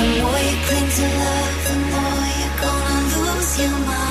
The more you cling to love, the more you're gonna lose your mind.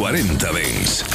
40 Dents.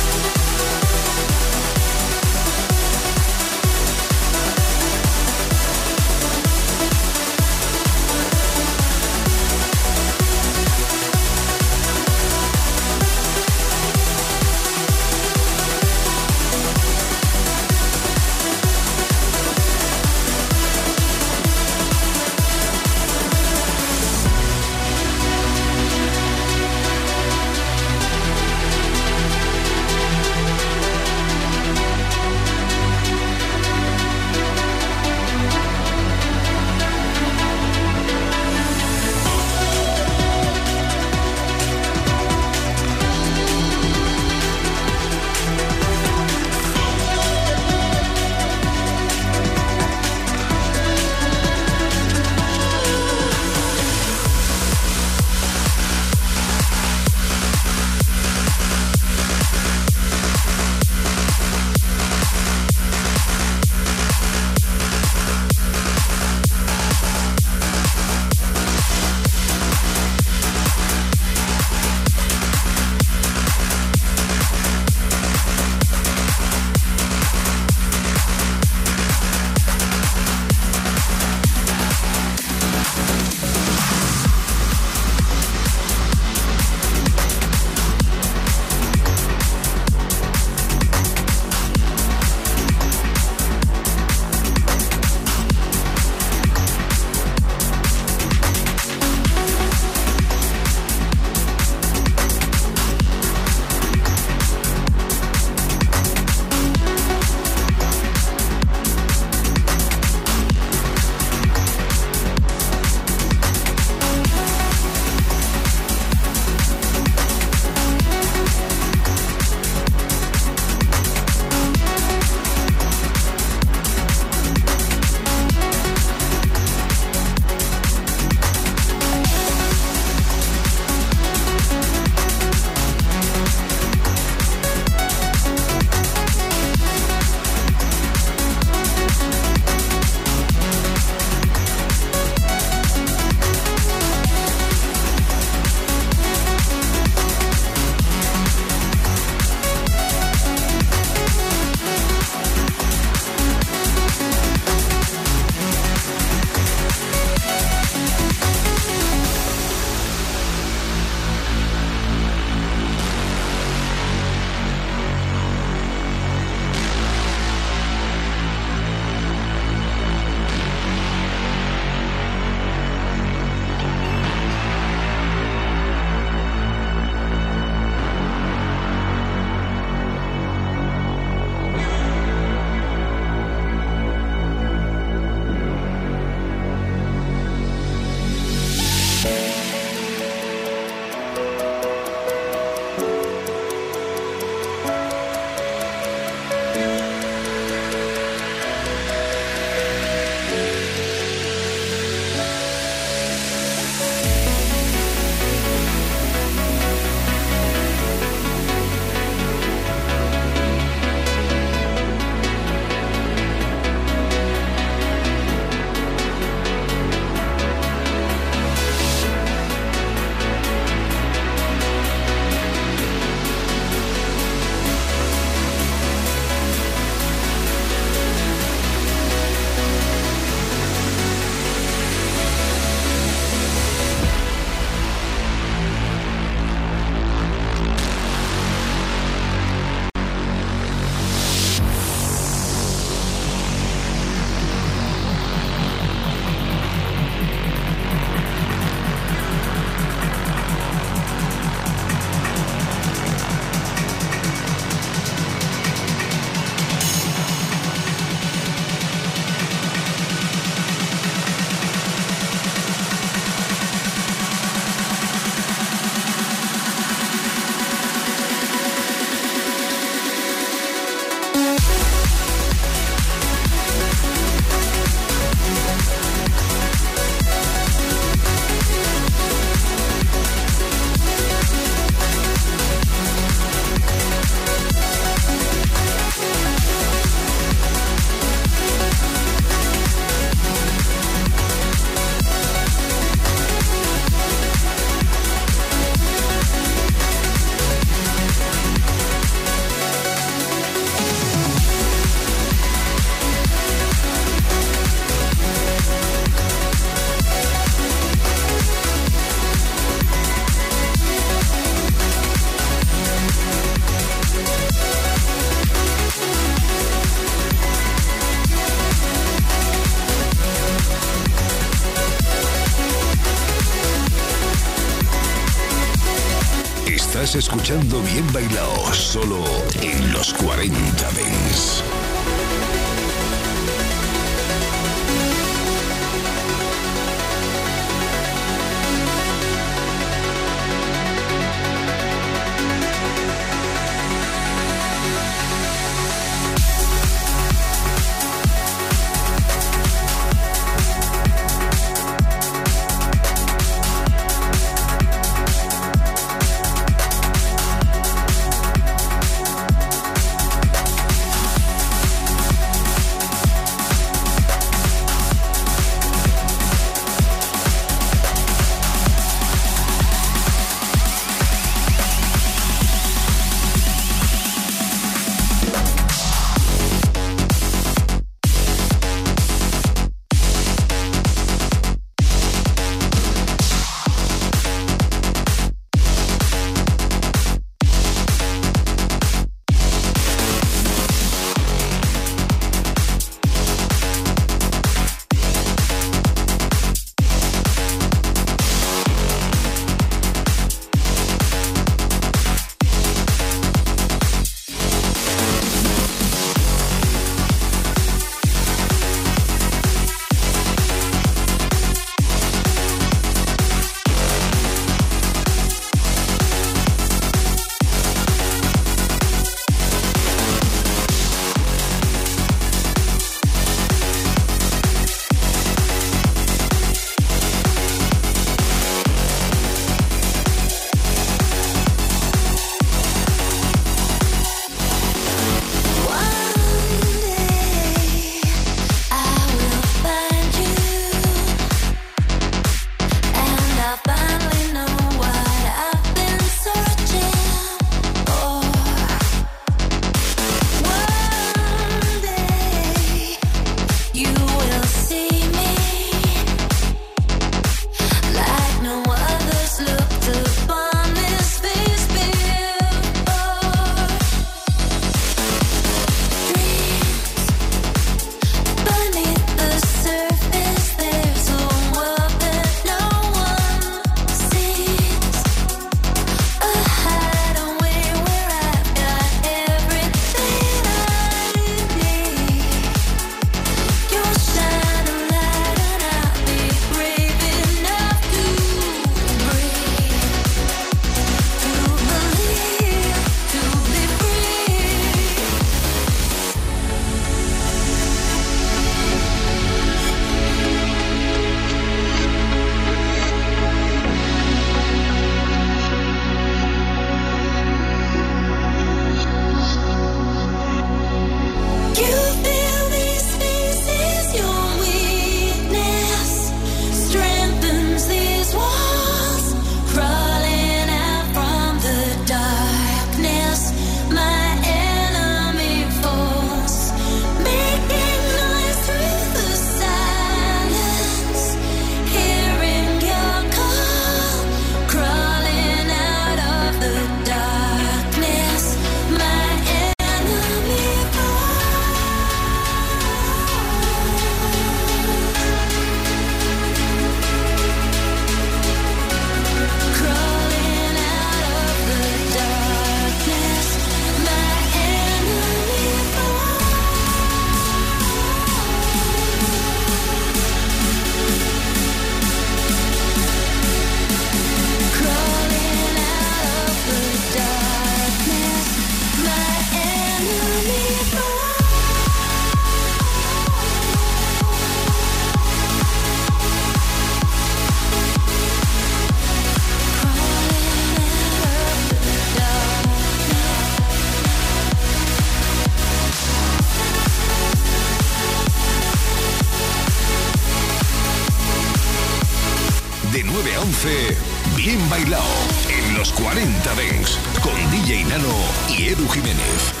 Bailao en los 40 Dents con DJ Nano y Edu Jiménez.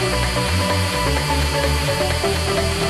Thank you.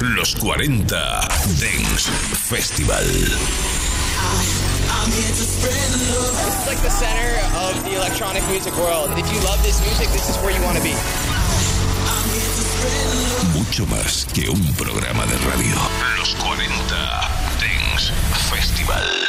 los 40 Dance Festival. This is like the center of the electronic music world. If you love this music, this is where you want to be. Mucho más que un programa de radio. Los 40 Dance Festival.